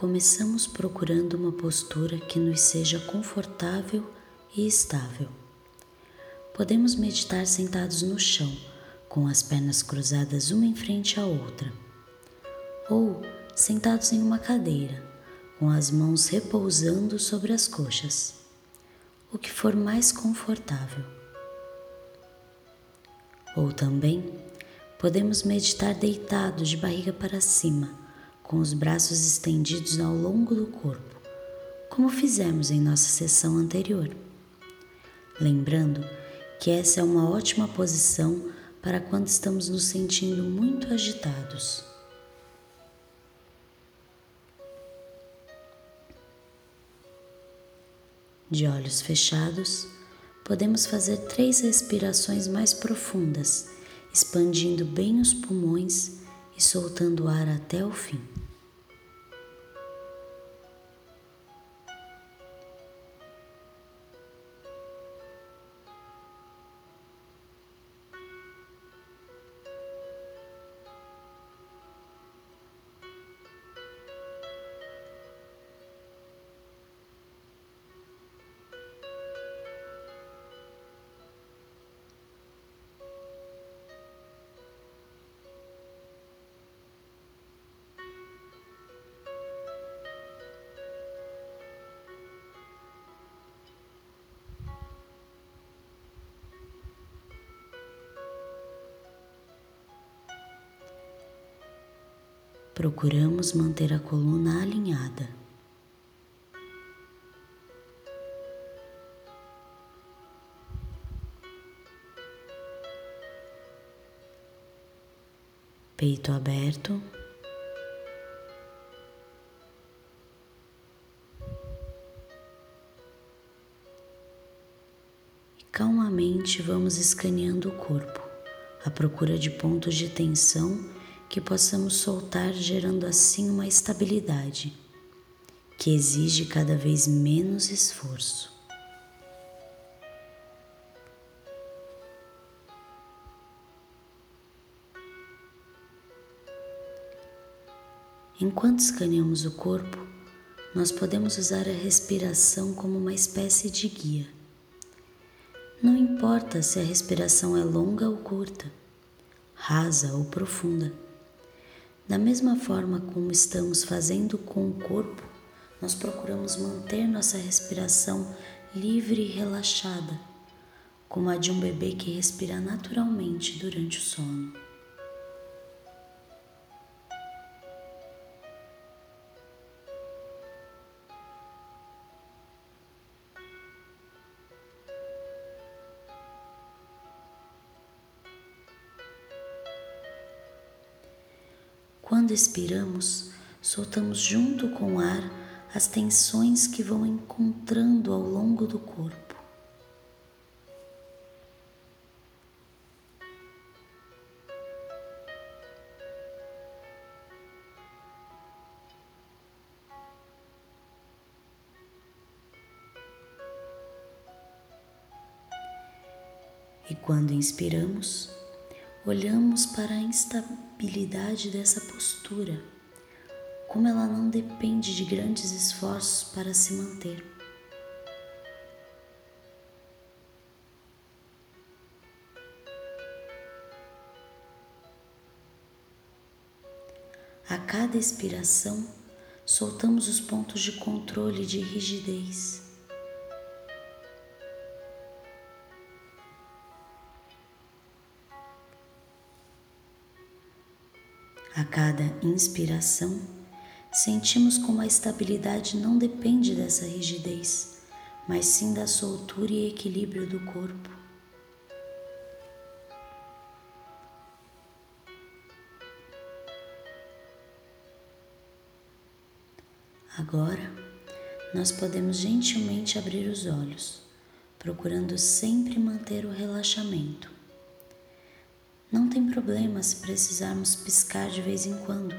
Começamos procurando uma postura que nos seja confortável e estável. Podemos meditar sentados no chão, com as pernas cruzadas uma em frente à outra, ou sentados em uma cadeira, com as mãos repousando sobre as coxas, o que for mais confortável. Ou também podemos meditar deitados de barriga para cima com os braços estendidos ao longo do corpo, como fizemos em nossa sessão anterior. Lembrando que essa é uma ótima posição para quando estamos nos sentindo muito agitados. De olhos fechados, podemos fazer três respirações mais profundas, expandindo bem os pulmões e soltando o ar até o fim. Procuramos manter a coluna alinhada. Peito aberto. E calmamente vamos escaneando o corpo, à procura de pontos de tensão que possamos soltar, gerando assim uma estabilidade que exige cada vez menos esforço. Enquanto escaneamos o corpo, nós podemos usar a respiração como uma espécie de guia. Não importa se a respiração é longa ou curta, rasa ou profunda. Da mesma forma como estamos fazendo com o corpo, nós procuramos manter nossa respiração livre e relaxada, como a de um bebê que respira naturalmente durante o sono. Quando expiramos, soltamos junto com o ar as tensões que vão encontrando ao longo do corpo. E quando inspiramos, olhamos para a instabilidade dessa postura, como ela não depende de grandes esforços para se manter. A cada expiração, soltamos os pontos de controle de rigidez. A cada inspiração, sentimos como a estabilidade não depende dessa rigidez, mas sim da soltura e equilíbrio do corpo. Agora, nós podemos gentilmente abrir os olhos, procurando sempre manter o relaxamento. Não tem problema se precisarmos piscar de vez em quando.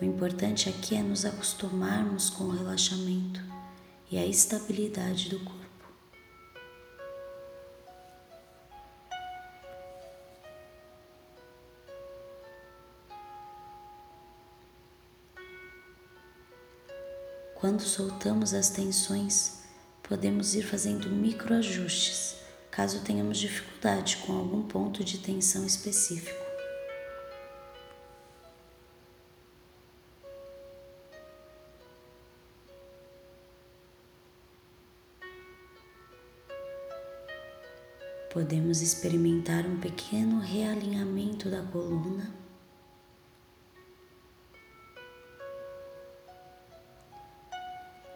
O importante aqui é nos acostumarmos com o relaxamento e a estabilidade do corpo. Quando soltamos as tensões, podemos ir fazendo microajustes caso tenhamos dificuldade com algum ponto de tensão específico. Podemos experimentar um pequeno realinhamento da coluna.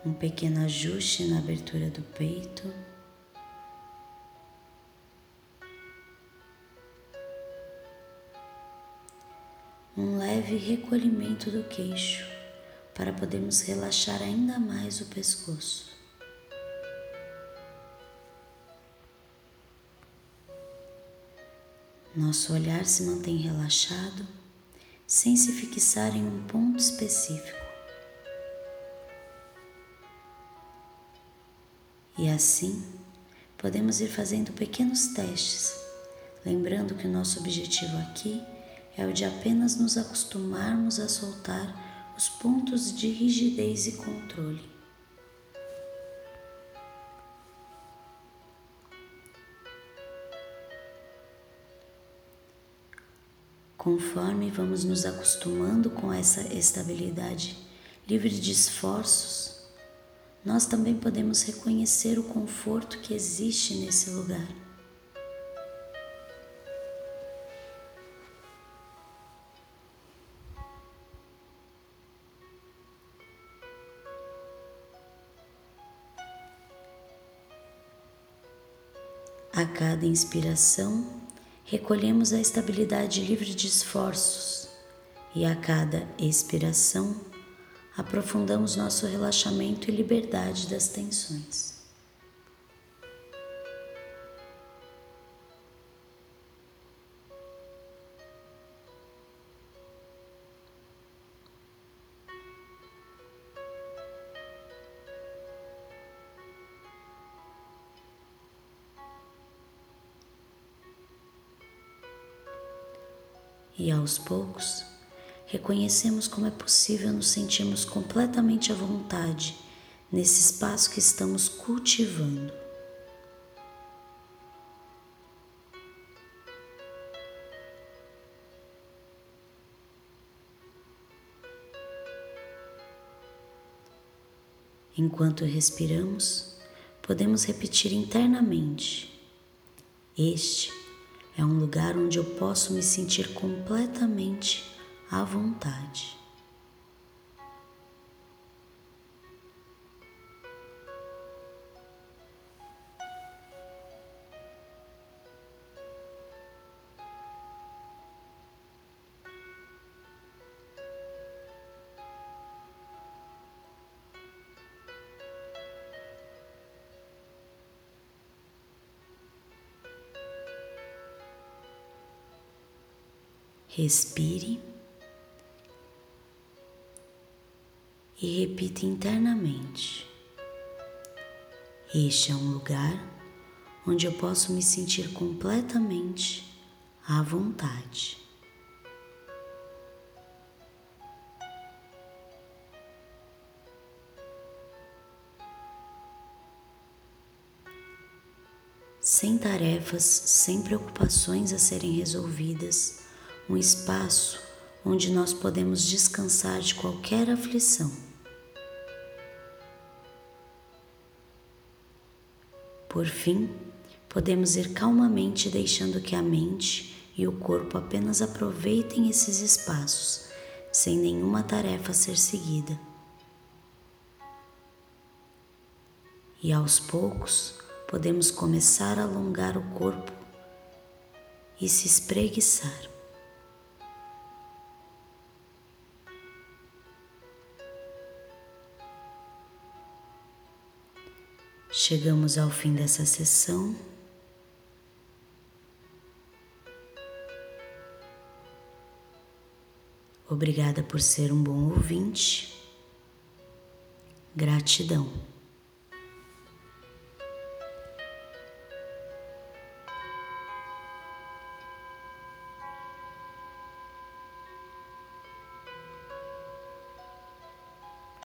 Um pequeno ajuste na abertura do peito. Um leve recolhimento do queixo para podermos relaxar ainda mais o pescoço. Nosso olhar se mantém relaxado, sem se fixar em um ponto específico. E assim, podemos ir fazendo pequenos testes, lembrando que o nosso objetivo aqui é o de apenas nos acostumarmos a soltar os pontos de rigidez e controle. Conforme vamos nos acostumando com essa estabilidade livre de esforços, nós também podemos reconhecer o conforto que existe nesse lugar. A cada inspiração, recolhemos a estabilidade livre de esforços e a cada expiração aprofundamos nosso relaxamento e liberdade das tensões. E aos poucos reconhecemos como é possível nos sentirmos completamente à vontade nesse espaço que estamos cultivando. Enquanto respiramos, podemos repetir internamente: Este é um lugar onde eu posso me sentir completamente à vontade. Respire e repita internamente: Este é um lugar onde eu posso me sentir completamente à vontade. Sem tarefas, sem preocupações a serem resolvidas um espaço onde nós podemos descansar de qualquer aflição. Por fim, podemos ir calmamente deixando que a mente e o corpo apenas aproveitem esses espaços, sem nenhuma tarefa a ser seguida. E aos poucos, podemos começar a alongar o corpo e se espreguiçar. Chegamos ao fim dessa sessão. Obrigada por ser um bom ouvinte. Gratidão.